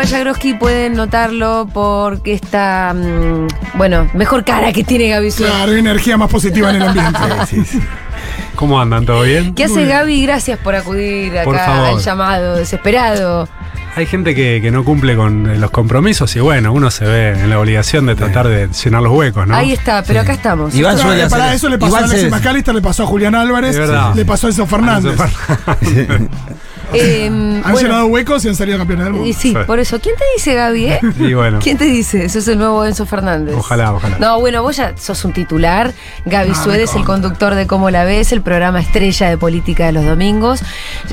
Ibai Jagroski, pueden notarlo porque está, mm, bueno, mejor cara que tiene Gaby Suárez. Claro, energía más positiva en el ambiente. ¿Cómo andan? ¿Todo bien? ¿Qué hace Gaby? Gracias por acudir Por acá favor. al llamado desesperado. Hay gente que, que no cumple con eh, los compromisos y bueno, uno se ve en la obligación de tratar de llenar los huecos, ¿no? Ahí está, pero acá estamos. Iván Pero, suele para hacer- eso le pasó Iván a Alexis se- McAllister, le pasó a Julián Álvarez, Es verdad. le pasó a Enzo Fernández. Eh, Han bueno, llenado huecos y han salido campeones del mundo. y sí, Sí. por eso. ¿Quién te dice, Gaby? eh? Y bueno, ¿Quién te dice? Eso es el nuevo Enzo Fernández. ojalá, ojalá. No, bueno, vos ya sos un titular. Gaby Ah, Suárez, el conductor de Cómo la ves, el programa estrella de política de los domingos.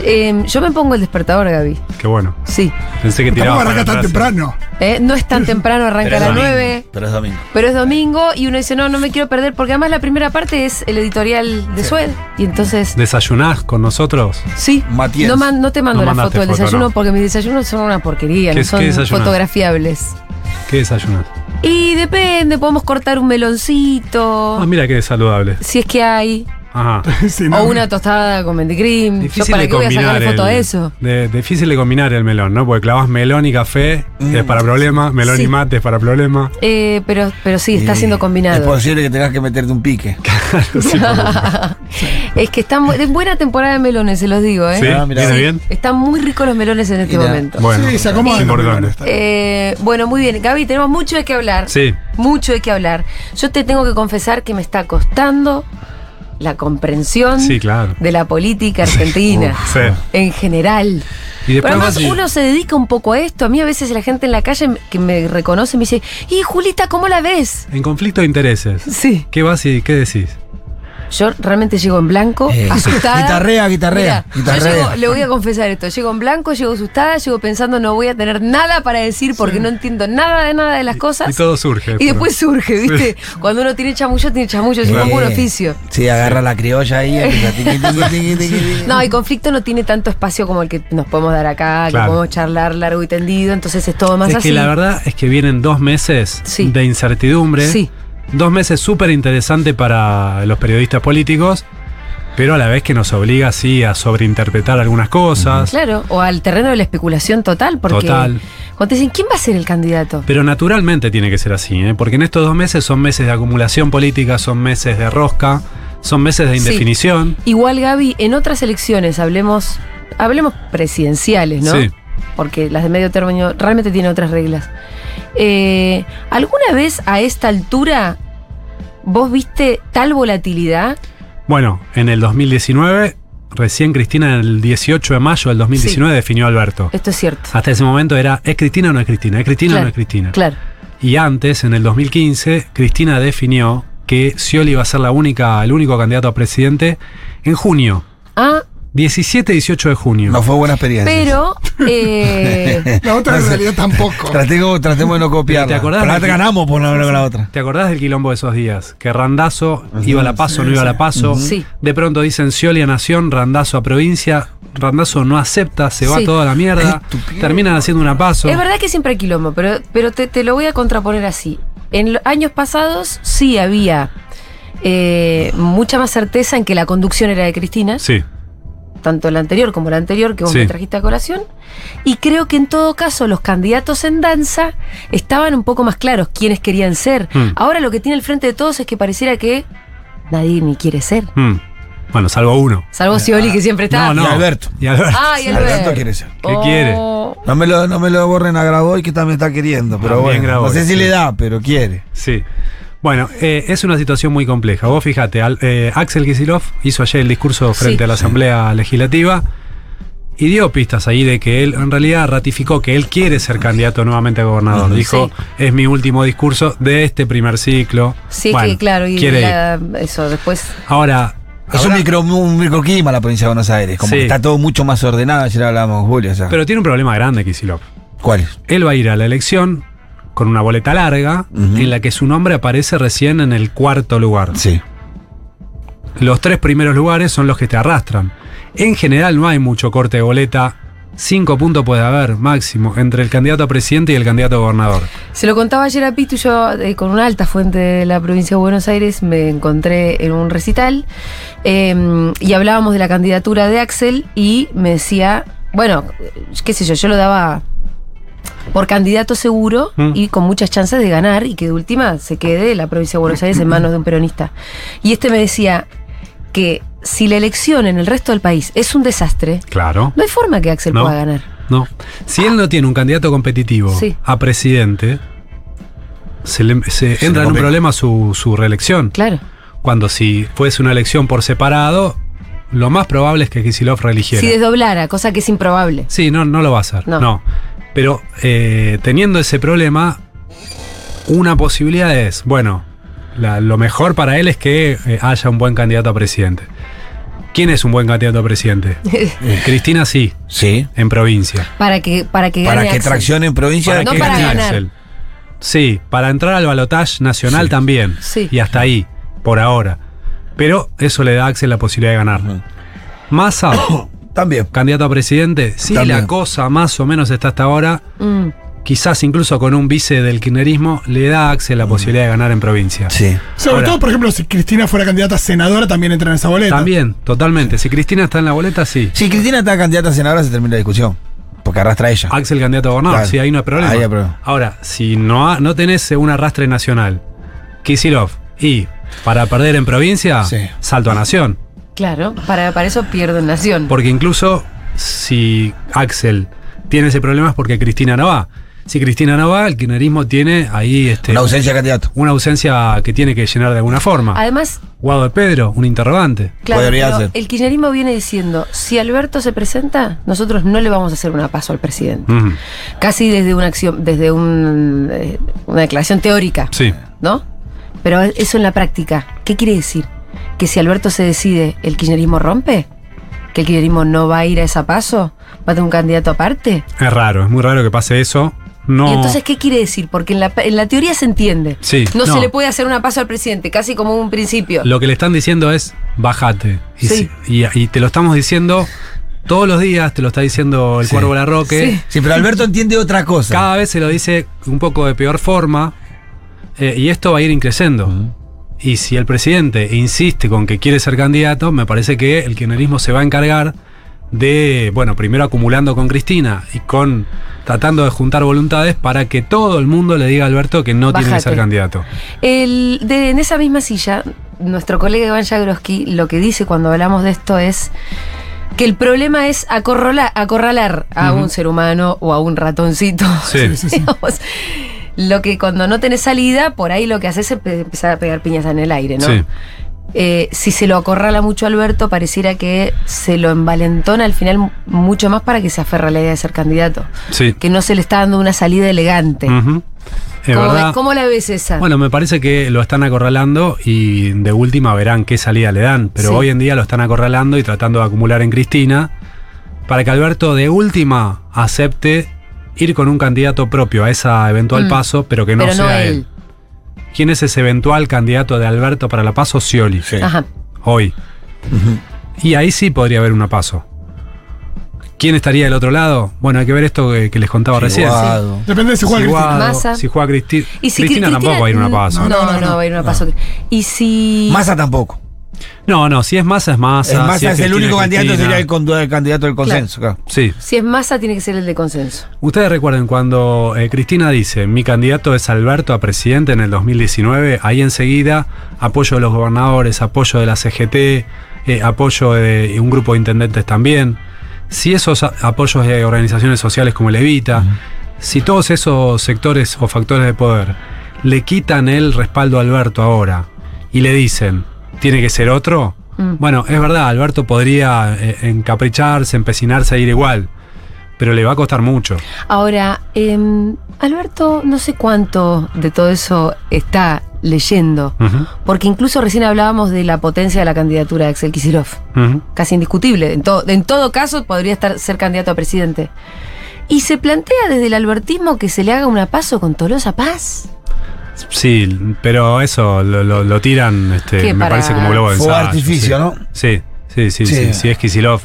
Eh, yo me pongo el despertador, Gaby. Qué bueno. Sí. Pensé que tiraba arranca tan temprano. Eh, no es tan temprano, arranca a las domingo, 9. Pero es domingo. Pero es domingo y uno dice, no, no me quiero perder, porque además la primera parte es el editorial de Sued. Y entonces, ¿Desayunás con nosotros? sí, Matías. no, man- no te mando No la foto del foto, desayuno no. porque mis desayunos son una porquería, ¿Qué- no son fotografiables. ¿Qué desayunás? Y depende, podemos cortar un meloncito, Ah, mira qué saludable. si es que hay, Ajá. Sí, no. o una tostada con menticream. ¿Yo Difícil para de qué voy a combinar sacarle foto el- a eso? de- difícil de combinar el melón, ¿no? Porque clavas melón y café, es para problema, melón Sí. y mate es para problema. Eh, pero, pero sí, está Y siendo Es combinado. posible que tengas que meterte un pique. es que está muy- de buena temporada de melones, se los digo, ¿eh? ¿Sí? Ah, mirá. ¿Viene Sí. bien? Están muy ricos los melones en este momento. Bueno, Sí, se importante. Eh, bueno, muy bien. Gaby, tenemos mucho de qué hablar. Sí. Mucho de qué hablar. Yo te tengo que confesar que me está costando la comprensión Sí, claro. de la política argentina Sí. en general. Y después Pero además uno se dedica un poco a esto. A mí a veces la gente en la calle que me reconoce me dice, y Julita, ¿cómo la ves? En conflicto de intereses. Sí. ¿Qué vas y qué decís? Yo realmente llego en blanco, Eh, asustada. guitarrea, guitarrea, guitarrea. Yo llego- le voy a confesar esto. Llego en blanco, llego asustada, llego pensando no voy a tener nada para decir porque no entiendo nada de nada de las cosas. Y todo surge. Y después surge, ¿viste? Cuando uno tiene chamullo, tiene chamullo, es un poco un Eh, oficio. Sí, agarra la criolla ahí. No, el conflicto no tiene tanto espacio como el que nos podemos dar acá, que podemos charlar largo y tendido, entonces es todo más es así. que la verdad es que vienen dos meses Sí. de incertidumbre. Sí. Dos meses súper interesantes para los periodistas políticos, pero a la vez que nos obliga así a sobreinterpretar algunas cosas. Claro, o al terreno de la especulación total, porque Total. cuando te dicen, ¿quién va a ser el candidato? Pero naturalmente tiene que ser así, ¿eh? porque en estos dos meses son meses de acumulación política, son meses de rosca, son meses de Sí. indefinición. Igual, Gaby, en otras elecciones, hablemos, hablemos presidenciales, ¿no? Sí. Porque las de medio término realmente tienen otras reglas. Eh, ¿Alguna vez a esta altura vos viste tal volatilidad? Bueno, en el 2019, recién Cristina, en el 18 de mayo del 2019, definió a Alberto. Esto es cierto. Hasta ese momento era, ¿es Cristina o no es Cristina? ¿Es Cristina o no es Cristina? Claro. Y antes, en el 2015, Cristina definió que Scioli iba a ser la única, el único candidato a presidente en junio. Ah, 17 y 18 de junio. No fue buena experiencia. pero eh, La otra en realidad tampoco. Tratemos, tratemos de no copiarla. ¿Te acordás Pero que- ganamos por no hablar con la otra. ¿Te acordás del quilombo de esos días? Que Randazo iba a la paso, no iba a la paso. Sí. De pronto dicen Scioli a Nación, Randazo a provincia. Randazo no acepta, se va Sí. toda la mierda. Terminan haciendo una paso. es verdad que siempre hay quilombo, pero, pero te, te lo voy a contraponer así. En los años pasados sí había eh, mucha más certeza en que la conducción era de Cristina. Sí. Tanto la anterior como la anterior que vos Sí. me trajiste a colación. Y creo que en todo caso los candidatos en danza estaban un poco más claros quiénes querían ser. Hmm. Ahora lo que tiene al frente de todos es que pareciera que nadie ni quiere ser. Hmm. Bueno, salvo uno. Salvo Scioli, que siempre está. No, no. Y Alberto. Y Alberto. Ah, y Alberto Alberto. quiere ser. ¿Qué quiere? Oh. No me lo, no me lo borren a Graboy que también está queriendo, pero También bueno. Graboy, no sé si sí. le da, pero quiere. Sí. Bueno, eh, es una situación muy compleja. Vos fíjate, Al- eh, Axel Kisilov hizo ayer el discurso frente Sí. a la Asamblea Legislativa y dio pistas ahí de que él en realidad ratificó que él quiere ser candidato nuevamente a gobernador. Dijo, Sí. es mi último discurso de este primer ciclo. Sí, Bueno, que claro, y quiere la- eso después. Ahora, Es un, micro, un microclima la provincia de Buenos Aires. Como Sí. que está todo mucho más ordenado. Ayer hablábamos Julio. o sea. pero tiene un problema grande Kisilov. ¿Cuál? Él va a ir a la elección con una boleta larga en la que su nombre aparece recién en el cuarto lugar. Sí. Los tres primeros lugares son los que te arrastran. En general no hay mucho corte de boleta. Cinco puntos puede haber máximo entre el candidato a presidente y el candidato a gobernador. Se lo contaba ayer a Pitu, yo eh, con una alta fuente de la provincia de Buenos Aires me encontré en un recital eh, y hablábamos de la candidatura de Axel y me decía, bueno, qué sé yo, yo lo daba por candidato seguro Mm. y con muchas chances de ganar y que de última se quede la provincia de Buenos Aires en manos de un peronista. Y este me decía que si la elección en el resto del país es un desastre, Claro. no hay forma que Axel No. pueda ganar. No. Si él no tiene un candidato competitivo Sí. a presidente, se, le- se Se entra en un problema su, su reelección. Claro. Cuando si fuese una elección por separado, lo más probable es que Kisilov reeligiera. Si desdoblara, cosa que es improbable. Sí, no, no lo va a hacer. No. No. Pero eh, teniendo ese problema, una posibilidad es, bueno, la- lo mejor para él es que eh, haya un buen candidato a presidente. ¿Quién es un buen candidato a presidente? Cristina sí, Sí. en provincia. para que para que gane Para que Axel. traccione en provincia. Para no que para gane ganar. Axel. Sí, para entrar al balotaje nacional Sí. también. Sí. Y hasta ahí, por ahora. Pero eso le da a Axel la posibilidad de ganar. Ujú. Massa, También. candidato a presidente, sí, También. la cosa más o menos está hasta ahora. Mm. quizás incluso con un vice del kirchnerismo, le da a Axel la posibilidad de ganar en provincia. Sí. Sobre Ahora- todo, por ejemplo, si Cristina fuera candidata a senadora, también entra en esa boleta. También, totalmente. Si Cristina está en la boleta, sí. Si Cristina está candidata a senadora, se termina la discusión. Porque arrastra a ella. Axel candidato a gobernador, Claro. sí, ahí no hay problema. Ahí hay problema. Ahora, si no, ha- no tenés un arrastre nacional, Kisilov, y para perder en provincia, Sí. salto a nación. Claro, para, para eso pierden nación. Porque incluso si Axel tiene ese problema es porque Cristina no va. Si Cristina no va, el kirchnerismo tiene ahí este, Una ausencia de candidato. una ausencia que tiene que llenar de alguna forma. Además, Guado de Pedro, un interrogante. claro, Podría pero ser. el kirchnerismo viene diciendo, si Alberto se presenta, nosotros no le vamos a hacer una paso al presidente. Casi desde una acción, desde un, eh, una declaración teórica, Sí. ¿no? Pero eso en la práctica, ¿qué quiere decir? Que si Alberto se decide, ¿el kirchnerismo rompe? ¿Que el kirchnerismo no va a ir a esa paso? ¿Va a tener un candidato aparte? Es raro, es muy raro que pase eso. No. Y entonces, ¿qué quiere decir? Porque en la, en la teoría se entiende. Sí, no, no. se le puede hacer una paso al presidente, casi como un principio. Lo que le están diciendo es bájate. Y, Sí. si- y- y te lo estamos diciendo todos los días, te lo está diciendo el Sí. Cuervo Larroque. Sí. Sí, pero Alberto entiende otra cosa. Cada vez se lo dice un poco de peor forma. eh, y esto va a ir increciendo. Y si el presidente insiste con que quiere ser candidato, me parece que el kirchnerismo se va a encargar de, bueno, primero acumulando con Cristina y con tratando de juntar voluntades para que todo el mundo le diga a Alberto que no tiene que ser candidato. El, de, en esa misma silla, nuestro colega Iván Jagroski lo que dice cuando hablamos de esto es que el problema es acorralar a un ser humano o a un ratoncito. Sí. Sí, sí, sí. Lo que cuando no tenés salida, por ahí lo que haces es pe- empezar a pegar piñas en el aire, ¿no? Sí. Eh, si se lo acorrala mucho a Alberto, pareciera que se lo envalentona al final mu- mucho más para que se aferre a la idea de ser candidato. Sí. Que no se le está dando una salida elegante. Es ¿Cómo, verdad. ves- cómo la ves esa? Bueno, me parece que lo están acorralando y de última verán qué salida le dan. Pero Sí. hoy en día lo están acorralando y tratando de acumular en Cristina para que Alberto de última acepte ir con un candidato propio a esa eventual Mm. paso, pero que no Pero sea no él. él. ¿Quién es ese eventual candidato de Alberto para la paso? Scioli. Sí. Ajá. Hoy. Y ahí sí podría haber una paso. ¿Quién estaría del otro lado? Bueno, hay que ver esto que, que les contaba recién. Depende de si juega Cristina. Guado, Massa. si juega Cristi- Y si Cristina, Cri- tampoco va a ir a una paso. No, no, No, no, no, va a ir una no. paso. Y si. Massa tampoco. No, no, si es Massa es Massa. Es Massa si es, el único candidato, sería el, con- el candidato del consenso. claro. Sí. Si es masa, tiene que ser el de consenso. Ustedes recuerden cuando eh, Cristina dice, mi candidato es Alberto a presidente en el 2019, ahí enseguida apoyo de los gobernadores, apoyo de la CGT, eh, apoyo de un grupo de intendentes también. Si esos apoyos de organizaciones sociales como el Evita, si todos esos sectores o factores de poder le quitan el respaldo a Alberto ahora y le dicen, tiene que ser otro, Mm. bueno, es verdad, Alberto podría eh, encapricharse, empecinarse a ir igual, pero le va a costar mucho. Ahora, em, Alberto, no sé cuánto de todo eso está leyendo. Porque incluso recién hablábamos de la potencia de la candidatura de Axel ujú. Casi indiscutible. En, to- en todo caso, podría estar, ser candidato a presidente. ¿Y se plantea desde el albertismo que se le haga una paso con Tolosa Paz? Sí, pero eso lo, lo- lo tiran, este, ¿Qué, me para- parece como globo de ensayo, artificio, sí. ¿no? Sí, sí, sí, Sí. sí, sí, es Kisilov.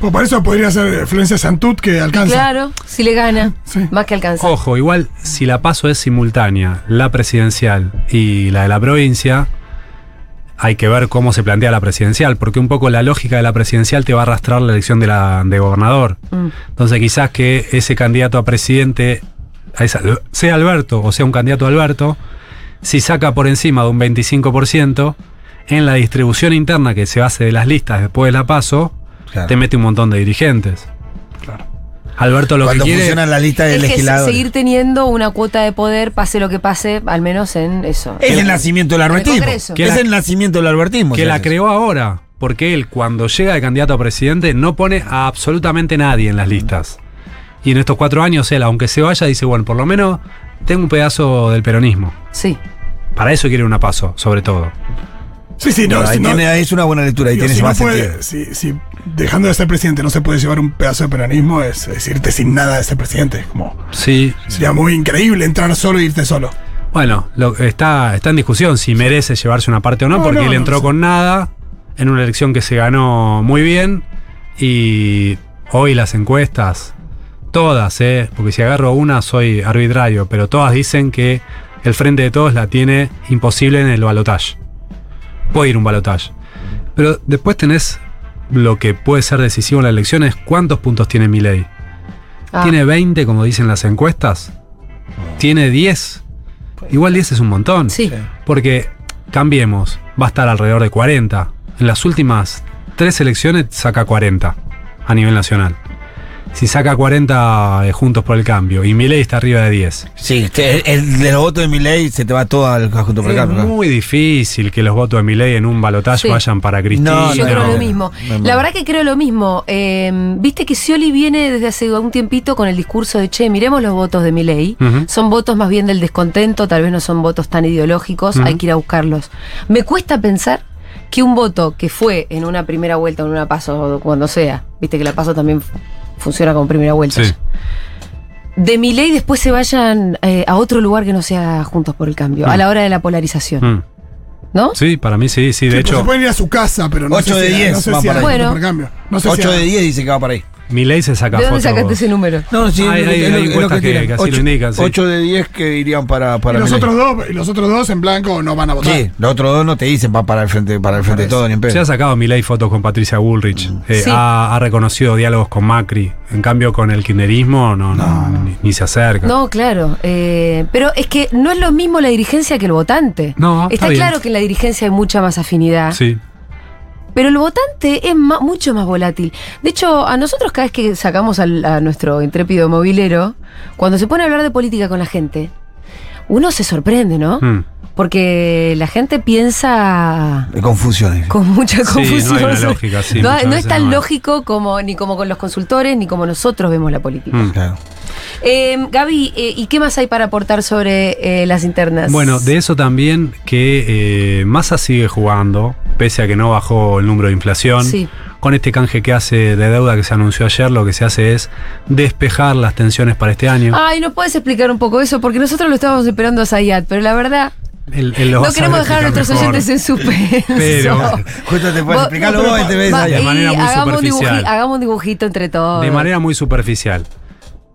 Pues por eso podría ser Florencia Santut que alcanza. Claro, si le gana, Sí. más que alcanza. Ojo, igual si la paso es simultánea, la presidencial y la de la provincia, hay que ver cómo se plantea la presidencial, porque un poco la lógica de la presidencial te va a arrastrar la elección de, la, de gobernador. Mm. Entonces quizás que ese candidato a presidente a esa- sea Alberto o sea un candidato a Alberto, si saca por encima de un 25%, en la distribución interna que se hace de las listas después de la paso, Claro. te mete un montón de dirigentes. Alberto lo Cuando que quiere... funciona la lista de Es que seguir teniendo una cuota de poder, pase lo que pase, al menos en eso. Es el nacimiento del el albertismo. Que Es la- el nacimiento del albertismo. que la creó ahora, porque él cuando llega de candidato a presidente no pone a absolutamente nadie en las listas. Y en estos cuatro años él, aunque se vaya, dice, bueno, por lo menos tengo un pedazo del peronismo. Sí. Para eso quiere una paso, sobre todo. Sí, sí, no. Bueno, ahí si no- tiene- ahí es una buena lectura, ahí digo, tienes si no más puede- sentido. si, si dejando de ser presidente no se puede llevar un pedazo de peronismo, es, es irte sin nada de ser presidente. Como, Sí. sería muy increíble entrar solo e irte solo. Bueno, lo, está, está en discusión si merece llevarse una parte o no, No, porque no, él no, entró sí. con nada en una elección que se ganó muy bien. Y hoy las encuestas, todas, ¿eh? porque si agarro una soy arbitrario, pero todas dicen que el frente de todos la tiene imposible en el balotaje. Puede ir un balotaje. Pero después tenés lo que puede ser decisivo en la elección es cuántos puntos tiene Milei. Ah, ¿Tiene 20, como dicen las encuestas? ¿Tiene 10? Igual 10 es un montón. Sí. Porque, cambiemos, va a estar alrededor de 40. En las últimas tres elecciones saca 40 a nivel nacional. Si saca 40 eh, juntos por el cambio y Milei está arriba de 10. Sí, el, el de los votos de mi ley se te va todo al conjunto por Es acá. ¿no? muy difícil que los votos de Milei en un balotaje Sí. vayan para Cristina. No, Yo no, creo no. lo mismo. La verdad que creo lo mismo. Eh, Viste que Scioli viene desde hace un tiempito con el discurso de, che, miremos los votos de mi ley. Ujú. Son votos más bien del descontento, tal vez no son votos tan ideológicos, hay que ir a buscarlos. Me cuesta pensar que un voto que fue en una primera vuelta o en una paso, cuando sea, viste que la paso también funciona como primera vuelta. Sí. De mi ley después se vayan eh, a otro lugar que no sea Juntos por el Cambio, a Mm. la hora de la polarización, Mm. ¿no? Sí, para mí sí, sí. De Sí, pues hecho, se pueden ir a su casa, pero no Ocho sé de si, diez no sé si para a- ahí. cambio. No sé 8 si a- de 10 dice que va para ahí. Milei se saca ¿De dónde fotos- sacaste ese número? No, sí, Hay- es lo- hay- lo- hay es lo encuestas que- tiran. que así lo Ocho- indican, sí. 8 de 10 que irían para, para y los otros dos, y los otros dos en blanco no van a votar. Sí, los otros dos no te dicen va para el frente, para el frente de todo ni en Se ha pedo. sacado Milei fotos con Patricia Bullrich. eh, Sí. ha, ha reconocido diálogos con Macri. En cambio, con el kirchnerismo no, no, Ni, ni se acerca. No, claro. eh, pero es que no es lo mismo la dirigencia que el votante. No, está Está bien. claro que en la dirigencia hay mucha más afinidad. Sí. Pero el votante es ma- mucho más volátil. De hecho, a nosotros cada vez que sacamos al- a nuestro intrépido movilero, cuando se pone a hablar de política con la gente, uno se sorprende, ¿no? Mm. Porque la gente piensa De confusiones. con mucha Sí, confusión. no hay una lógica, sí, no, muchas no es tan no lógico como ni como con los consultores ni como nosotros vemos la política. Mm. Claro. Eh, Gaby, eh, ¿y qué más hay para aportar sobre eh, las internas? Bueno, de eso también que eh, Massa sigue jugando, pese a que no bajó el número de inflación. Sí. Con este canje que hace de deuda que se anunció ayer, lo que se hace es despejar las tensiones para este año. Ay, ¿no puedes explicar un poco eso? Porque nosotros lo estábamos esperando a Zayat, pero la verdad, no queremos dejar a nuestros oyentes en suspenso. Pero- Justo te puedes explicarlo vos y te ves de manera muy hagamos, un dibuji- superficial. hagamos un dibujito entre todos. De manera muy superficial.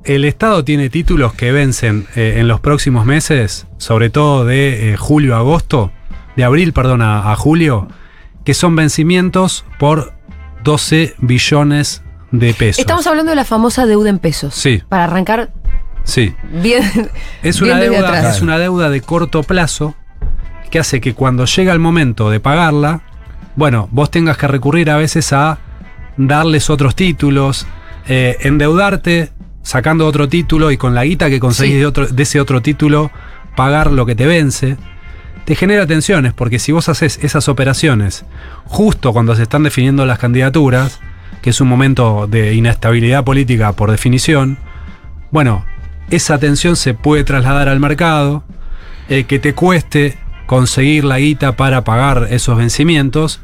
El Estado tiene títulos que vencen eh, en los próximos meses, sobre todo de eh, julio a agosto, de abril, perdón, a, a julio, que son vencimientos por 12 billones de pesos. Estamos hablando de la famosa deuda en pesos. Sí. Para arrancar Sí. bien. Es una, deuda, atrás. es una deuda de corto plazo que hace que cuando llega el momento de pagarla, bueno, vos tengas que recurrir a veces a darles otros títulos, eh, endeudarte sacando otro título y con la guita que conseguís Sí. de, otro, de ese otro título pagar lo que te vence. Te genera tensiones porque si vos haces esas operaciones justo cuando se están definiendo las candidaturas, que es un momento de inestabilidad política por definición, bueno, esa tensión se puede trasladar al mercado, eh, que te cueste conseguir la guita para pagar esos vencimientos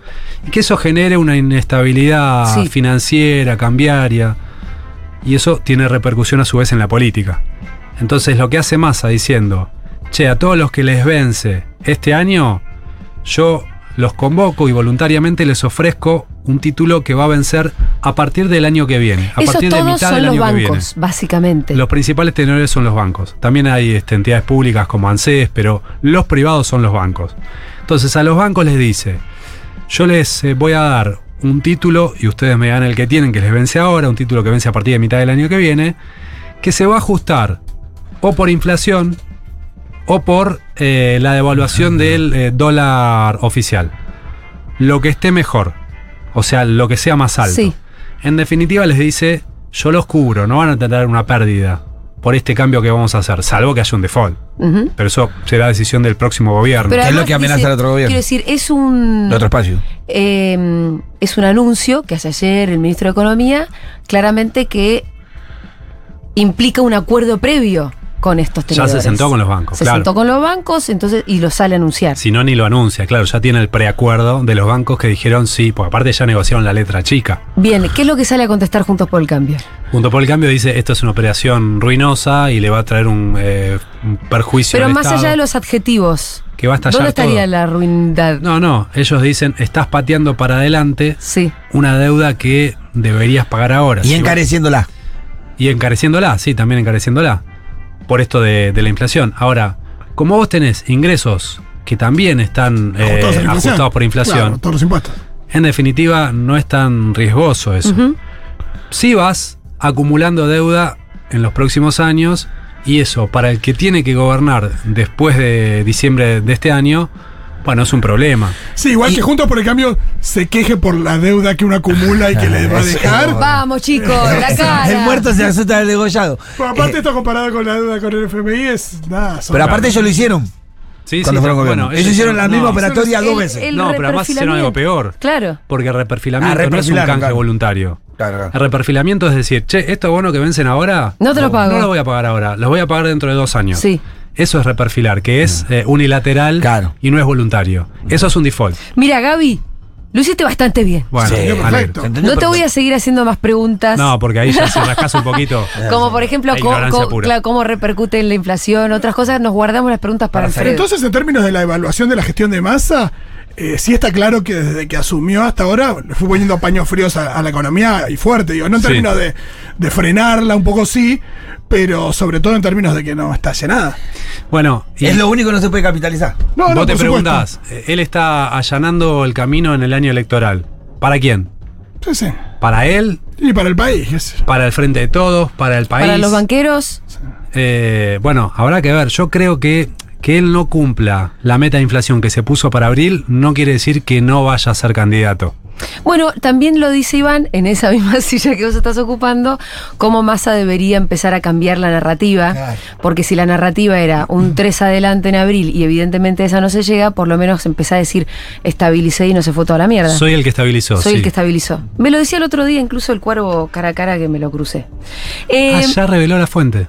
y que eso genere una inestabilidad Sí. financiera, cambiaria. y eso tiene repercusión a su vez en la política. Entonces lo que hace Massa diciendo, che, a todos los que les vence este año, yo los convoco y voluntariamente les ofrezco un título que va a vencer a partir del año que viene, a partir de todos mitad son del los año que viene. bancos, básicamente. Los principales tenedores son los bancos. También hay este, entidades públicas como ANSES, pero los privados son los bancos. Entonces a los bancos les dice, yo les eh, voy a dar un título y ustedes me dan el que tienen, que les vence ahora, un título que vence a partir de mitad del año que viene, que se va a ajustar o por inflación o por eh, la devaluación del eh, dólar oficial. Lo que esté mejor, o sea, lo que sea más alto. Sí. En definitiva les dice, yo los cubro, no van a tener una pérdida por este cambio que vamos a hacer, salvo que haya un default. Pero eso será decisión del próximo gobierno. Pero es lo que amenaza dice- al otro gobierno. Quiero decir, es un. Otro espacio. eh, es un anuncio que hace ayer el ministro de Economía, claramente que implica un acuerdo previo con estos Ya tenedores. se sentó con los bancos, Se claro. sentó con los bancos, entonces, y lo sale a anunciar. Si no, ni lo anuncia, claro, ya tiene el preacuerdo de los bancos que dijeron sí, porque aparte ya negociaron la letra chica. Bien, ¿qué es lo que sale a contestar Juntos por el Cambio? Junto por el cambio dice, esto es una operación ruinosa y le va a traer un, eh, un perjuicio Pero al más Estado, allá de los adjetivos, que va a estallar ¿dónde estaría todo. la ruindad? No, no, ellos dicen, estás pateando para adelante Sí. una deuda que deberías pagar ahora. Y Si encareciéndola. Y encareciéndola, sí, también encareciéndola. Por esto de, de la inflación. Ahora, como vos tenés ingresos que también están eh, Ajustados por inflación, Claro, todos los impuestos. en definitiva no es tan riesgoso eso. Si vas acumulando deuda en los próximos años y eso para el que tiene que gobernar después de diciembre de este año, bueno, es un problema. Sí, igual Y- que Juntos por el Cambio se queje por la deuda que uno acumula y que le va a dejar. Vamos, chicos, la cara. El muerto se asusta del degollado. Pero aparte Eh, esto comparado con la deuda con el FMI es nada. pero aparte ellos lo hicieron. Sí, Cuando fueron gobierno. Ellos hicieron la misma operatoria dos El- veces. el No, pero además hicieron algo peor. Claro. Porque reperfilamiento Ah, no es un canje claro. voluntario. Claro, claro. El reperfilamiento es decir, che, esto bono que vencen ahora. No te lo pago. No lo voy a pagar ahora, los voy a pagar dentro de dos años. Sí. Eso es reperfilar, que es eh, unilateral Claro. y no es voluntario. Eso es un default. Mira, Gaby, lo hiciste bastante bien. Bueno, Sí, perfecto. ¿Se? No te voy a seguir haciendo más preguntas. No, porque ahí ya si rascas un poquito. Como por ejemplo, claro, cómo repercute en la inflación, otras cosas, nos guardamos las preguntas para Para Pero Alfredo. entonces, en términos de la evaluación de la gestión de masa, eh, sí está claro que desde que asumió hasta ahora le fue poniendo paños fríos a, a la economía y fuerte, digo, no en Sí. términos de, de frenarla un poco sí, pero sobre todo en términos de que no estalle nada. Bueno, y Es lo único que no se puede capitalizar. No, no, vos te supuesto. eh, él está allanando el camino en el año electoral. ¿Para quién? Sí, sí. ¿Para él? Y para el país. ¿Para el frente de todos? ¿Para el país? Para los banqueros, Eh, bueno, habrá que ver. Yo creo que que él no cumpla la meta de inflación que se puso para abril no quiere decir que no vaya a ser candidato. Bueno, también lo dice Iván, en esa misma silla que vos estás ocupando, cómo Massa debería empezar a cambiar la narrativa, Claro. porque si la narrativa era un 3 adelante en abril y evidentemente esa no se llega, por lo menos empezá a decir estabilicé y no se fue toda la mierda. Soy el que estabilizó. Soy sí. el que estabilizó. Me lo decía el otro día, incluso el cuervo cara a cara que me lo crucé. Eh, Ah, ya reveló la fuente.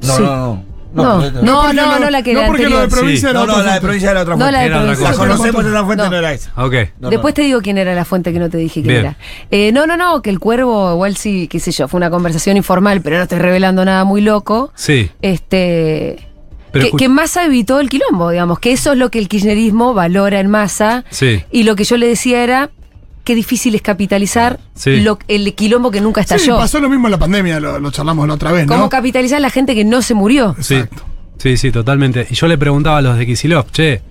No, Sí. no, no. No, no, no, lo- la que No era porque lo de provincia Sí. era No, otra no, la de provincia era otra No, fuente. la de Era otra provincia. La cosa. conocemos la fuente, No. no, era esa. Ok. No, Después no. te digo quién era la fuente que no te dije quién Bien. era. Eh, no, no, no, que el cuervo, igual sí, qué sé yo, fue una conversación informal, pero no estoy revelando nada muy loco. Sí. Este. Pero que, que Massa evitó el quilombo, digamos, que eso es lo que el kirchnerismo valora en Massa. Sí. Y lo que yo le decía era qué difícil es capitalizar Sí. lo- el quilombo que nunca Sí, estalló. pasó lo mismo en la pandemia, lo, lo charlamos la otra vez, ¿no? Cómo capitalizar la gente que no se murió. Sí. Exacto. Sí, sí, totalmente. Y yo le preguntaba a los de Kisilov, che,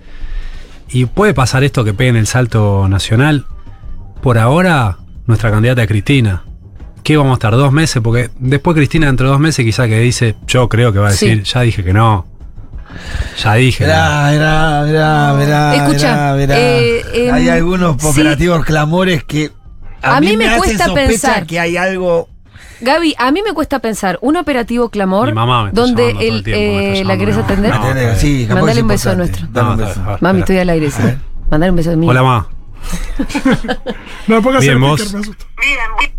¿y puede pasar esto que peguen el salto nacional? Por ahora, nuestra candidata es Cristina. ¿Qué vamos a estar? ¿Dos meses? Porque después Cristina dentro de dos meses quizá que dice, yo creo que va a Sí. decir, ya dije que no. Ya dije. no". Verá, verá, verá, verá. Escucha, verá, verá. eh, em, hay algunos sí. operativos clamores que. A, A mí me hacen cuesta pensar. que hay algo. Gaby, a mí me cuesta pensar un operativo clamor Mi mamá me está donde llamando todo el el, tiempo, me está eh, la llamando, querés no. atender. No, ¿Entendés? sí, capaz Mandale un beso importante. nuestro. No, Mami, estoy al aire, sí. Mandale un beso de mí. Hola, mamá. No, pongas Bien, el speaker, me asusta.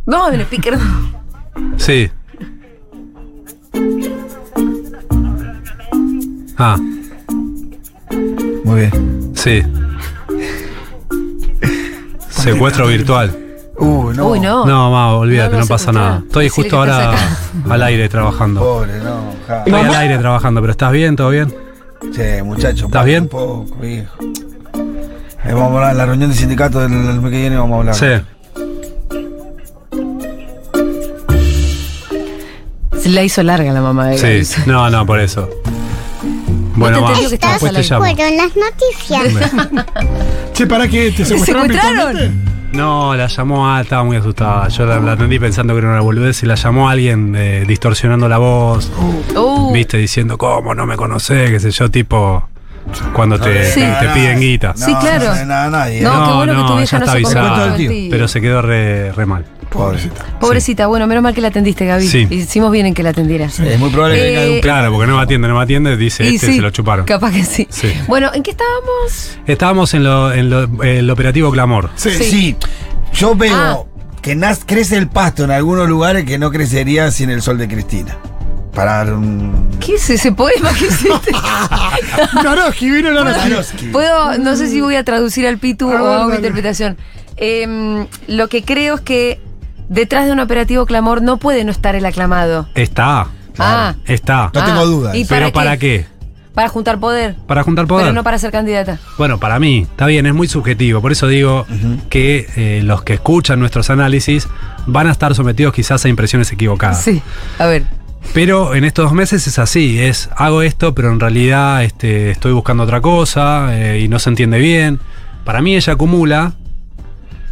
No, el speaker. Sí. Ah, Muy bien. sí. Secuestro virtual. Uy, no. Uy, no. No, ma, olvídate, No, no, pasa nada. Estoy justo ahora al aire trabajando. Pobre, no. ja. Estoy al aire trabajando, pero ¿estás bien? ¿Todo bien? Che, muchacho. ¿Estás bien? Un poco, hijo. Eh, vamos a hablar en la reunión de sindicato del, del mes que viene, vamos a hablar. Sí. Se la hizo larga la mamá de. Sí. No, no, por eso. Bueno, te te. Fueron las noticias. Che, ¿para qué? ¿Te secuestraron? secuestraron? virtualmente? No, la llamó a. Estaba muy asustada. Yo la, la atendí pensando que era una boludez y la llamó a alguien eh, distorsionando la voz. Uh, Viste, diciendo, ¿cómo no me conocés? Qué sé yo, tipo. Cuando te, Sí. te piden guita. Sí, claro. No, no. No, ¿no? qué bueno que tu ya vieja no se avisada. Pero se quedó re, re mal. Pobrecita. Pobrecita, bueno, menos mal que la atendiste, Gaby. Sí. Hicimos bien en que la atendieras. Es muy probable que venga de un Eh, Claro, porque no me atiende, no me atiende, dice Y este, sí, se lo chuparon. Capaz que sí. Sí. Bueno, ¿en qué estábamos? Estábamos en, lo, en lo- el operativo Clamor. Sí. Sí. Sí. Yo veo Ah. que nas- crece el pasto en algunos lugares que no crecería sin el sol de Cristina. Para dar un. ¿Qué es ese poema que hiciste? Naroski, vino Naroski. Puedo, no sé si voy a traducir al Pitu A o hago mi interpretación. Em, lo que creo es que detrás de un operativo clamor no puede no estar el aclamado. Está, Ah, está. No tengo dudas. ¿Y Pero ¿para qué? Para juntar poder. Para juntar poder. Pero no para ser candidata. Bueno, para mí, está bien, es muy subjetivo. Por eso digo que eh, los que escuchan nuestros análisis van a estar sometidos quizás a impresiones equivocadas. Sí. A ver. Pero en estos dos meses es así, es hago esto, pero en realidad este, estoy buscando otra cosa eh, y no se entiende bien. Para mí ella acumula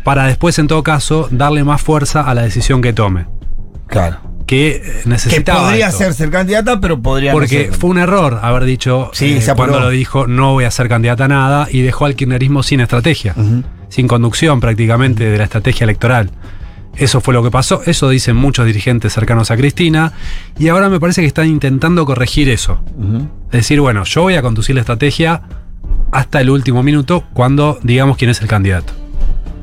para después, en todo caso, darle más fuerza a la decisión que tome. Claro. Que eh, Que necesitaba. podría esto. ser ser candidata, pero podría no Porque fue un error haber dicho Sí, eh, se cuando lo dijo no voy a ser candidata a nada y dejó al kirchnerismo sin estrategia, sin conducción prácticamente de la estrategia electoral. Eso fue lo que pasó, eso dicen muchos dirigentes cercanos a Cristina y ahora me parece que están intentando corregir eso. Decir, bueno, yo voy a conducir la estrategia hasta el último minuto cuando digamos quién es el candidato.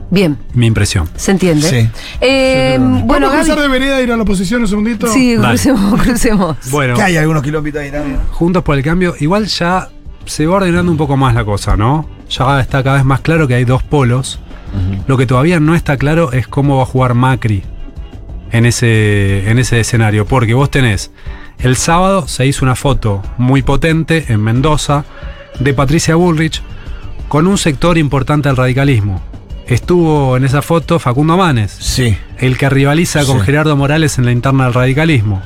Bien. Mi impresión. Se entiende. Sí. Eh, bueno, ¿Vamos a cruzar Gaby. de vereda e ir a la oposición un segundito? Sí, Dale. crucemos, crucemos. Bueno, Que hay algunos kilómetros ahí también. Juntos por el Cambio, igual ya se va ordenando un poco más la cosa, ¿no? Ya está cada vez más claro que hay dos polos. Lo que todavía no está claro es cómo va a jugar Macri en ese, en ese escenario. Porque vos tenés, el sábado se hizo una foto muy potente en Mendoza de Patricia Bullrich con un sector importante del radicalismo. Estuvo en esa foto Facundo Manes Sí. el que rivaliza con Sí. Gerardo Morales en la interna del radicalismo.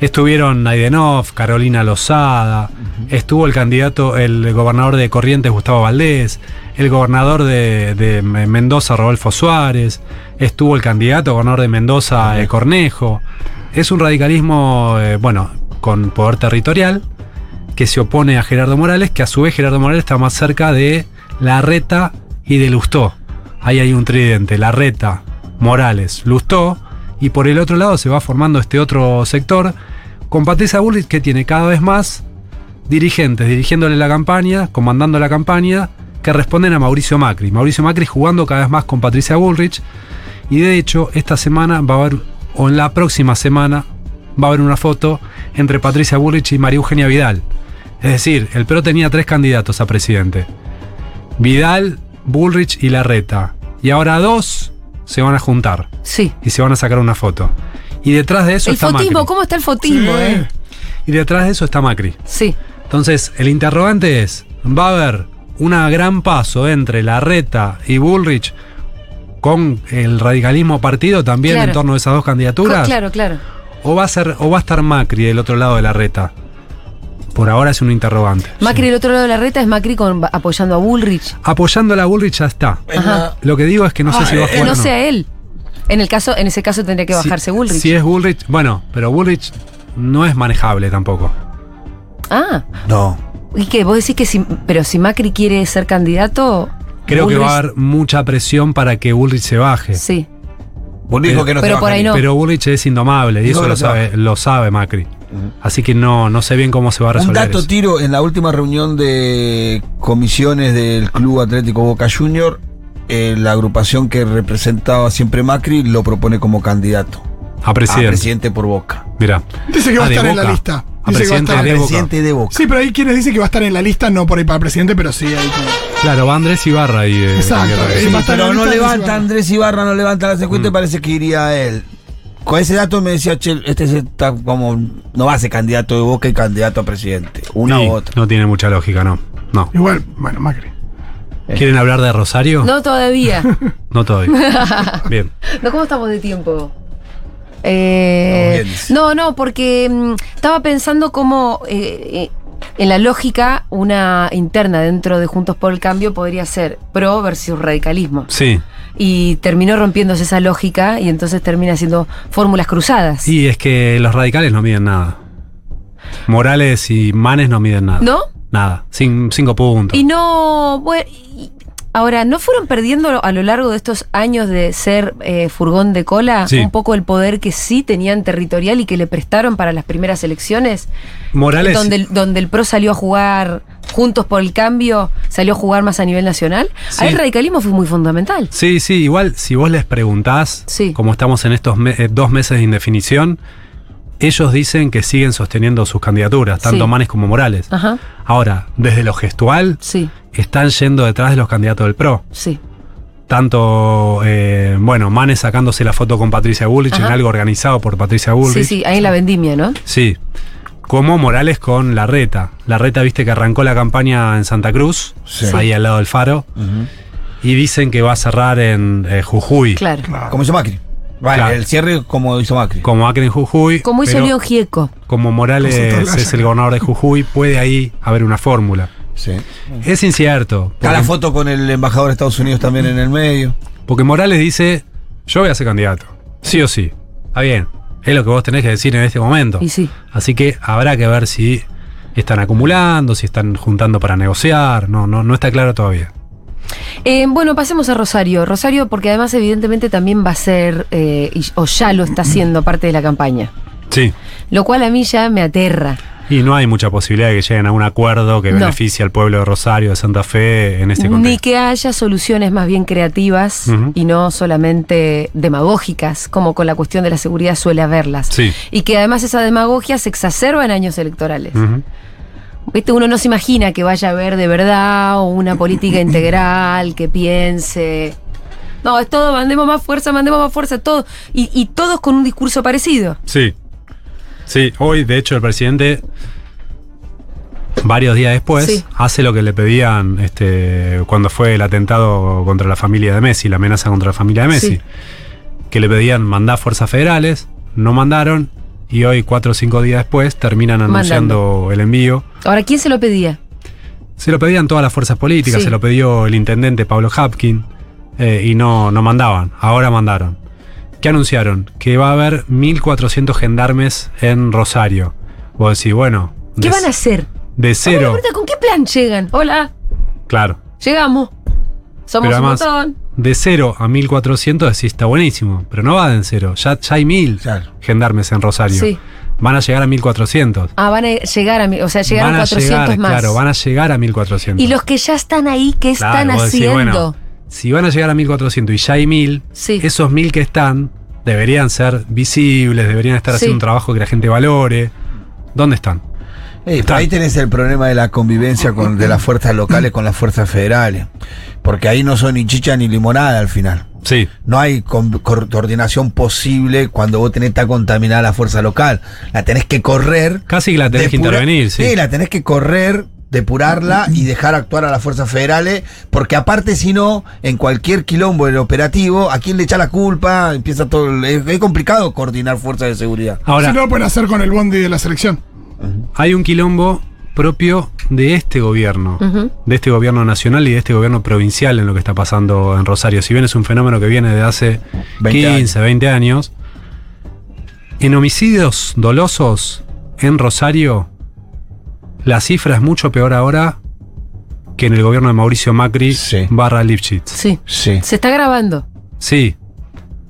Estuvieron Naidenov, Carolina Lozada, estuvo el candidato, el gobernador de Corrientes, Gustavo Valdés, el gobernador de, de Mendoza, Rodolfo Suárez, estuvo el candidato gobernador de Mendoza, eh, Cornejo. Es un radicalismo, eh, bueno, con poder territorial, que se opone a Gerardo Morales, que a su vez Gerardo Morales está más cerca de Larreta y de Lustó. Ahí hay un tridente, Larreta, Morales, Lustó, y por el otro lado se va formando este otro sector, con Patricia Bullrich que tiene cada vez más dirigentes dirigiéndole la campaña, comandando la campaña, que responden a Mauricio Macri. Mauricio Macri jugando cada vez más con Patricia Bullrich, y de hecho esta semana va a haber, o en la próxima semana, va a haber una foto entre Patricia Bullrich y María Eugenia Vidal. Es decir, el PRO tenía tres candidatos a presidente. Vidal, Bullrich y Larreta. Y ahora dos se van a juntar Sí. y se van a sacar una foto. Y detrás de eso El está fotismo, Macri. ¿cómo está el fotismo, Sí. eh? Y detrás de eso está Macri. Sí. Entonces, el interrogante es, ¿va a haber una gran paso entre Larreta y Bullrich con el radicalismo partido también Claro. en torno a esas dos Co- candidaturas? Claro, claro. ¿O va a ser o va a estar Macri del otro lado de Larreta? Por ahora es un interrogante. Macri, el otro lado de la reta, es Macri con, apoyando a Bullrich. Apoyando a la Bullrich ya está. Ajá. la- Lo que digo es que no sé Ah, si va a eh, Que jugar no o no. sea él. En el caso, en ese caso tendría que Si- bajarse Bullrich. Si es Bullrich, bueno, pero Bullrich no es manejable tampoco. Ah, No. ¿y qué? ¿Vos decís que si, pero si Macri quiere ser candidato? Creo que va a Bullrich- haber mucha presión para que Bullrich se baje. Sí. Vos dijo que no Pero se por ahí bajaría. no. Pero Bullrich es indomable y eso lo sabe, lo sabe Macri. Así que no, no sé bien cómo se va a Un resolver. dato eso. tiro, en la última reunión de comisiones del Club Atlético Boca Junior, eh, la agrupación que representaba siempre Macri lo propone como candidato A a presidente. presidente por Boca. Mira. Dice que va Ah, a de estar en la lista. A Dice que va a presidente estar- de Boca. Presidente de Boca. Sí, pero hay quienes dicen que va a estar en la lista, no por ahí para presidente, pero sí ahí como- Claro, va Andrés Ibarra ahí. de Exacto, eh, Sí, va a estar pero en la no levanta Ibarra. Andrés Ibarra, no levanta la secuencia, parece que iría a él. Con ese dato me decía, che, este está como, no va a ser candidato de Boca y candidato a presidente. Una Sí, u otra. No tiene mucha lógica, no. No. Igual, bueno, Macri. ¿Quieren hablar de Rosario? No todavía. No todavía. Bien. No, ¿cómo estamos de tiempo? Eh, no, no, porque mm, estaba pensando cómo eh, eh, en la lógica una interna dentro de Juntos por el Cambio podría ser pro versus radicalismo. Sí. Y terminó rompiéndose esa lógica y entonces termina siendo fórmulas cruzadas. Y es que los radicales no miden nada. Morales y Manes no miden nada. ¿No? Nada. Cin- cinco puntos. Y no, bueno, y- ahora, ¿no fueron perdiendo a lo largo de estos años de ser eh, furgón de cola Sí. un poco el poder que sí tenían territorial y que le prestaron para las primeras elecciones? Morales. Donde el, donde el PRO salió a jugar juntos por el cambio, salió a jugar más a nivel nacional. Sí. Ahí el radicalismo fue muy fundamental. Sí, sí, igual si vos les preguntás, Sí. como estamos en estos me- eh, dos meses de indefinición, ellos dicen que siguen sosteniendo sus candidaturas, tanto Sí. Manes como Morales. Ajá, Ahora, desde lo gestual, sí, están yendo detrás de los candidatos del PRO. sí. Tanto, eh, bueno, Manes sacándose la foto con Patricia Bullrich en algo organizado por Patricia Sí, Bullrich. sí, ahí en la vendimia, ¿no? Sí. Como Morales con la reta. La reta, viste que arrancó la campaña en Santa Cruz, Sí. ahí al lado del faro, y dicen que va a cerrar en eh, Jujuy. Claro. Como hizo Macri. Vale, Claro. el cierre como hizo Macri. Como Acre en Jujuy. Como hizo León Gieco. Como Morales es el gobernador de Jujuy, puede ahí haber una fórmula. Sí. Es incierto. Está la foto con el embajador de Estados Unidos también en el medio. porque Morales dice: Yo voy a ser candidato. Sí o sí. Está bien. Es lo que vos tenés que decir en este momento. Y sí. Así que habrá que ver si están acumulando, si están juntando para negociar. No, no, no está claro todavía. Eh, bueno, pasemos a Rosario. Rosario, porque además, evidentemente, también va a ser, eh, y- o ya lo está haciendo parte de la campaña. Sí. Lo cual a mí ya me aterra. Y no hay mucha posibilidad de que lleguen a un acuerdo que No. beneficie al pueblo de Rosario, de Santa Fe, en este Ni contexto. que haya soluciones más bien creativas y no solamente demagógicas, como con la cuestión de la seguridad suele haberlas. Sí. Y que además esa demagogia se exacerba en años electorales. Viste, uno no se imagina que vaya a haber de verdad una política integral que piense. No, es todo, mandemos más fuerza, mandemos más fuerza, todo. Y, y todos con un discurso parecido. Sí. Sí, hoy de hecho el presidente, varios días después, Sí. hace lo que le pedían este, cuando fue el atentado contra la familia de Messi, la amenaza contra la familia de Messi. Sí. Que le pedían mandar fuerzas federales, no mandaron, y hoy, cuatro o cinco días después, terminan anunciando el envío. Ahora, ¿quién se lo pedía? Se lo pedían todas las fuerzas políticas, Sí. se lo pidió el intendente Pablo Hapkin eh, y no, no mandaban. Ahora mandaron. ¿Qué anunciaron? Que va a haber 1.400 gendarmes en Rosario. Vos decís, bueno, ¿Qué van a hacer? de cero. ¿Con qué plan llegan? Hola, Claro. llegamos. Somos un montón. De cero a 1.400 decís, está buenísimo. Pero no va de en cero. Ya, ya hay 1.000 Claro. gendarmes en Rosario. Sí. Van a llegar a 1.400. Ah, van a llegar a o sea, llegaron van a 400 llegar, más. claro, van a llegar a 1.400. Y los que ya están ahí, ¿qué Claro, están vos decís, haciendo? bueno, si van a llegar a 1400 y ya hay 1000, Sí. esos 1000 que están deberían ser visibles, deberían estar Sí. haciendo un trabajo que la gente valore. ¿Dónde están? Ahí tenés el problema de la convivencia con, de las fuerzas locales con las fuerzas federales. Porque ahí no son ni chicha ni limonada al final. Sí, No hay coordinación posible cuando vos tenés tan contaminada la fuerza local. La tenés que correr. casi que la tenés que intervenir, sí. la tenés que correr, depurarla y dejar actuar a las fuerzas federales. Porque aparte, si no, en cualquier quilombo del operativo, ¿a quién le echa la culpa? Empieza todo. es complicado coordinar fuerzas de seguridad. Ahora, si no lo pueden hacer con el bondi de la selección. Hay un quilombo propio de este gobierno, de este gobierno nacional y de este gobierno provincial en lo que está pasando en Rosario. Si bien es un fenómeno que viene de hace 20 15, 20 años, en homicidios dolosos en Rosario, la cifra es mucho peor ahora que en el gobierno de Mauricio Macri Sí. barra Lipschitz. Sí. Sí. Se está grabando. Sí,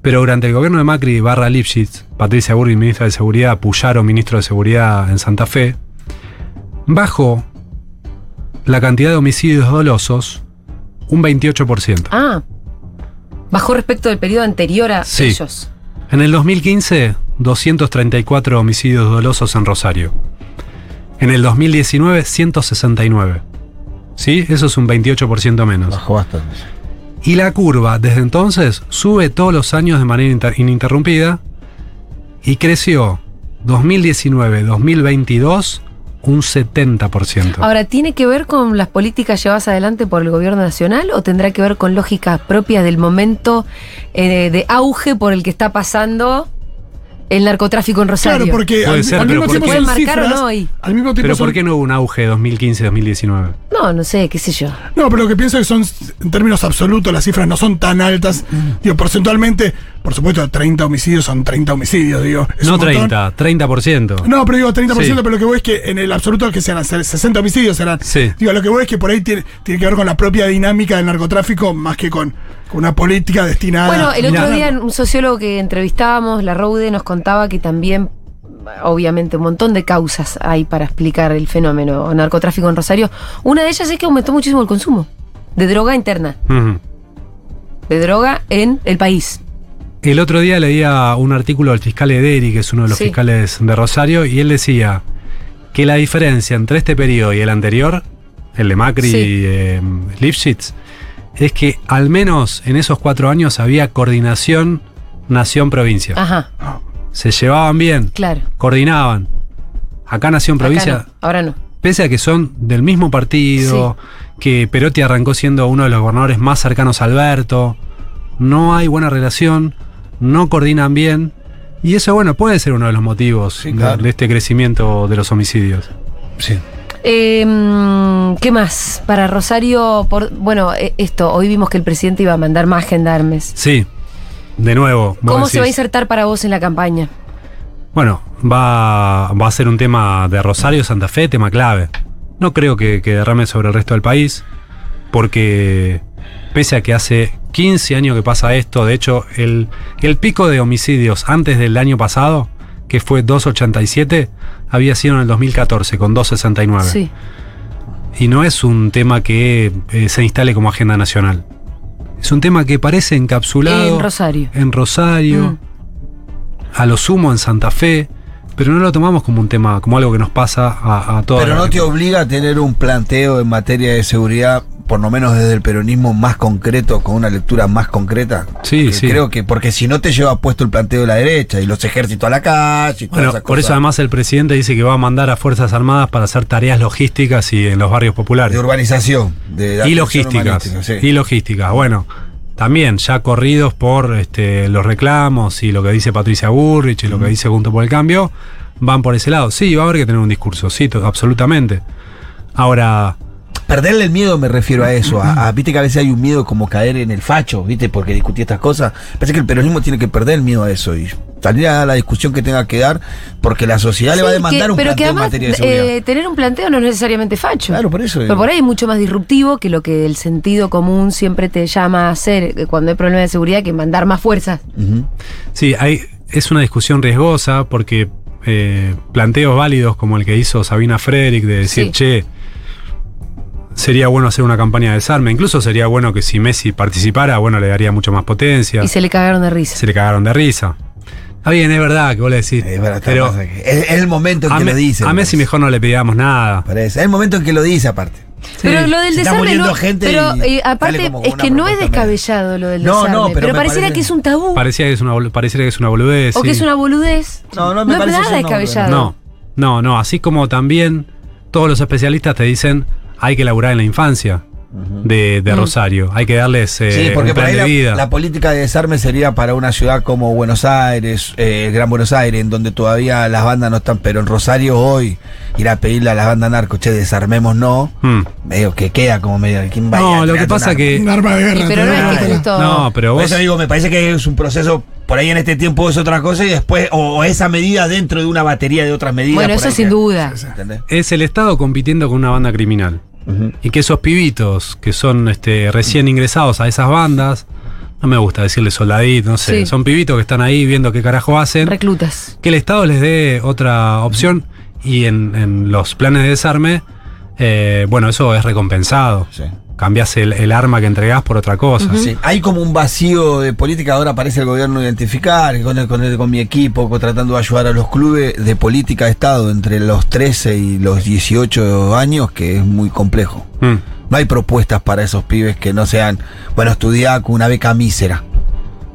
pero durante el gobierno de Macri barra Lipschitz, Patricia Burri, ministra de Seguridad, Puyaro, ministro de Seguridad en Santa Fe, bajó la cantidad de homicidios dolosos un 28%. Ah. Bajó respecto del periodo anterior a Sí. ellos. En el 2015, 234 homicidios dolosos en Rosario. En el 2019, 169. ¿Sí? Eso es un 28% menos. Bajó bastante. Y la curva, desde entonces, sube todos los años de manera inter- ininterrumpida y creció 2019-2022 un 70%. Ahora, ¿tiene que ver con las políticas llevadas adelante por el gobierno nacional o tendrá que ver con lógicas propias del momento eh, de auge por el que está pasando el narcotráfico en Rosario? Claro, porque Puede al, ser, al pero mismo ¿por tiempo son ¿Pueden marcar o cifras. no ahí? Al mismo tiempo Pero son- ¿por qué no hubo un auge 2015-2019? No, no sé, qué sé yo. No, pero lo que pienso es que son, en términos absolutos, las cifras no son tan altas. Digo, porcentualmente, por supuesto, 30 homicidios son 30 homicidios, digo. es No un montón. 30, 30%. No, pero digo 30%, Sí. pero lo que voy es que en el absoluto que sean 60 homicidios serán. Sí. Digo, lo que voy es que por ahí tiene, tiene que ver con la propia dinámica del narcotráfico más que con una política destinada Bueno, el otro día un sociólogo que entrevistábamos, la Roude, nos contaba que también, obviamente, un montón de causas hay para explicar el fenómeno narcotráfico en Rosario. Una de ellas es que aumentó muchísimo el consumo de droga interna, de droga en el país. El otro día leía un artículo del fiscal Ederi, que es uno de los Sí. fiscales de Rosario, y él decía que la diferencia entre este periodo y el anterior, el de Macri Sí. y eh, Lifshitz, es que al menos en esos cuatro años había coordinación nación-provincia. Ajá, Se llevaban bien, claro. coordinaban. Acá nación-provincia, no, ahora no. pese a que son del mismo partido, que Perotti arrancó siendo uno de los gobernadores más cercanos a Alberto, no hay buena relación, no coordinan bien, y eso, bueno, puede ser uno de los motivos Sí, de- de, este crecimiento de los homicidios. Sí. Eh, ¿Qué más? Para Rosario, por, bueno, eh, esto, hoy vimos que el presidente iba a mandar más gendarmes. Sí, de nuevo. ¿Cómo se va a insertar para vos en la campaña? Bueno, va, va a ser un tema de Rosario, Santa Fe, tema clave. No creo que, que derrame sobre el resto del país, porque pese a que hace 15 años que pasa esto, de hecho, el, el pico de homicidios antes del año pasado, que fue 287, había sido en el 2014, con 269. Sí. Y no es un tema que eh, se instale como agenda nacional. Es un tema que parece encapsulado En Rosario. en Rosario, Mm. a lo sumo en Santa Fe, pero no lo tomamos como un tema, como algo que nos pasa a, a todos. Pero no te obliga a tener un planteo en materia de seguridad, por lo menos desde el peronismo más concreto, con una lectura más concreta. Sí, sí. Creo que, porque si no te lleva puesto el planteo de la derecha y los ejércitos a la calle y todas Bueno, esas por eso cosas además el presidente dice que va a mandar a Fuerzas Armadas para hacer tareas logísticas y en los barrios populares. de urbanización. De y logísticas. sí. Y logísticas. Bueno, también ya corridos por este, los reclamos y lo que dice Patricia Burrich y lo que dice Junto por el Cambio, van por ese lado. Sí, va a haber que tener un discurso, sí, absolutamente. Ahora, Perderle el miedo me refiero a eso. A, a- viste que a veces hay un miedo como caer en el facho, viste, porque discutí estas cosas. Parece que el peronismo tiene que perder el miedo a eso y salir a la discusión que tenga que dar, porque la sociedad le va a demandar que- un pero que planteo en materia de seguridad. eh, tener un planteo no es necesariamente facho. Claro, por eso. Pero por ahí es mucho más disruptivo que lo que el sentido común siempre te llama a hacer eh, cuando hay problemas de seguridad que mandar más fuerzas. Sí, hay, es una discusión riesgosa porque eh, planteos válidos como el que hizo Sabina Frederick de decir, Sí. che, sería bueno hacer una campaña de desarme, incluso sería bueno que si Messi participara, bueno, le daría mucho más potencia, Y se le cagaron de risa. se le cagaron de risa. Está bien, es verdad que vos le decís, Es, verdad, pero es- es el momento en que Me- lo dice. a Messi me mejor no le pedíamos nada. parece. Es el momento en que lo dice aparte. Pero lo del Se desarme muriendo no, gente pero y eh, aparte es que no es media. descabellado lo del No, desarme, no, pero pero, me pareciera parece- que es un tabú Parecía que es una, pareciera que es una boludez. o que es una boludez. No, no me es parece nada eso, no, descabellado. No, no, no. Así como también todos los especialistas te dicen hay que laburar en la infancia de, de Mm. Rosario. Hay que darles eh, Sí, porque un por plan ahí de la, vida. la política de desarme sería para una ciudad como Buenos Aires, eh, Gran Buenos Aires, en donde todavía las bandas no están, pero en Rosario hoy ir a pedirle a las bandas narcos, che, desarmemos no, Mm. medio que queda como medio, ¿quién va a ir a No, lo que pasa que. Un arma de guerra. Pero no es que justo. No, pero Por eso digo, me parece que es un proceso, por ahí en este tiempo es otra cosa y después, o, o esa medida dentro de una batería de otras medidas. Bueno, eso sin que- duda. Es el Estado compitiendo con una banda criminal. Y que esos pibitos que son este, recién ingresados a esas bandas, no me gusta decirles soldaditos, no sé, Sí. son pibitos que están ahí viendo qué carajo hacen. Reclutas. que el Estado les dé otra opción y en, en los planes de desarme, eh, bueno, eso es recompensado. Sí. Cambiás el, el arma que entregás por otra cosa. Sí, Hay como un vacío de política, ahora parece el gobierno identificar, con, el- con, el- con mi equipo, con- tratando de ayudar a los clubes de política de Estado entre los 13 y los 18 años, que es muy complejo. Mm. No hay propuestas para esos pibes que no sean, bueno, estudiar con una beca mísera.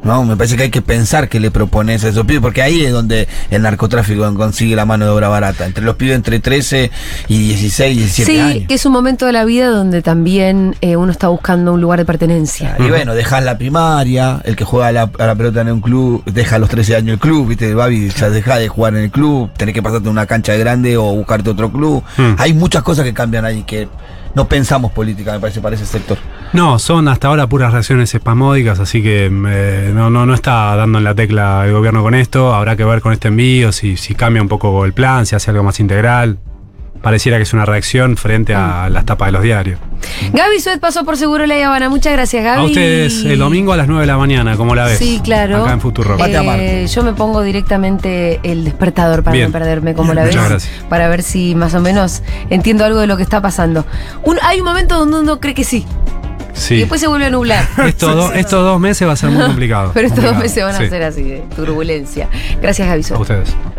No, me parece que hay que pensar que le propones a esos pibes, porque ahí es donde el narcotráfico consigue la mano de obra barata. Entre los pibes entre 13 y 16, 17 Sí, años. que es un momento de la vida donde también eh, uno está buscando un lugar de pertenencia. Y bueno, dejas la primaria, el que juega a la, a la pelota en un club, deja a los 13 años el club, viste, Babi, ya deja de jugar en el club, tenés que pasarte una cancha grande o buscarte otro club. Mm. Hay muchas cosas que cambian ahí que no pensamos política, me parece, para ese sector. No, son hasta ahora puras reacciones espasmódicas, así que eh, no, no, no está dando en la tecla el gobierno con esto. Habrá que ver con este envío si, si cambia un poco el plan, si hace algo más integral. Pareciera que es una reacción frente a las tapas de los diarios. Gaby Suet pasó por Seguro La Habana. Muchas gracias, Gaby. A ustedes el domingo a las 9 de la mañana, ¿cómo la ves? Sí, claro. Acá en Futuro. Eh, yo me pongo directamente el despertador para Bien. no perderme como Bien, la ves. muchas gracias. Para ver si más o menos entiendo algo de lo que está pasando. Un- hay un momento donde uno cree que sí. Y Sí. después se vuelve a nublar. Estos, do- estos dos meses va a ser muy complicado. Pero estos dos meses van a Sí. ser así, de turbulencia. Gracias, Gaby Suet. A ustedes.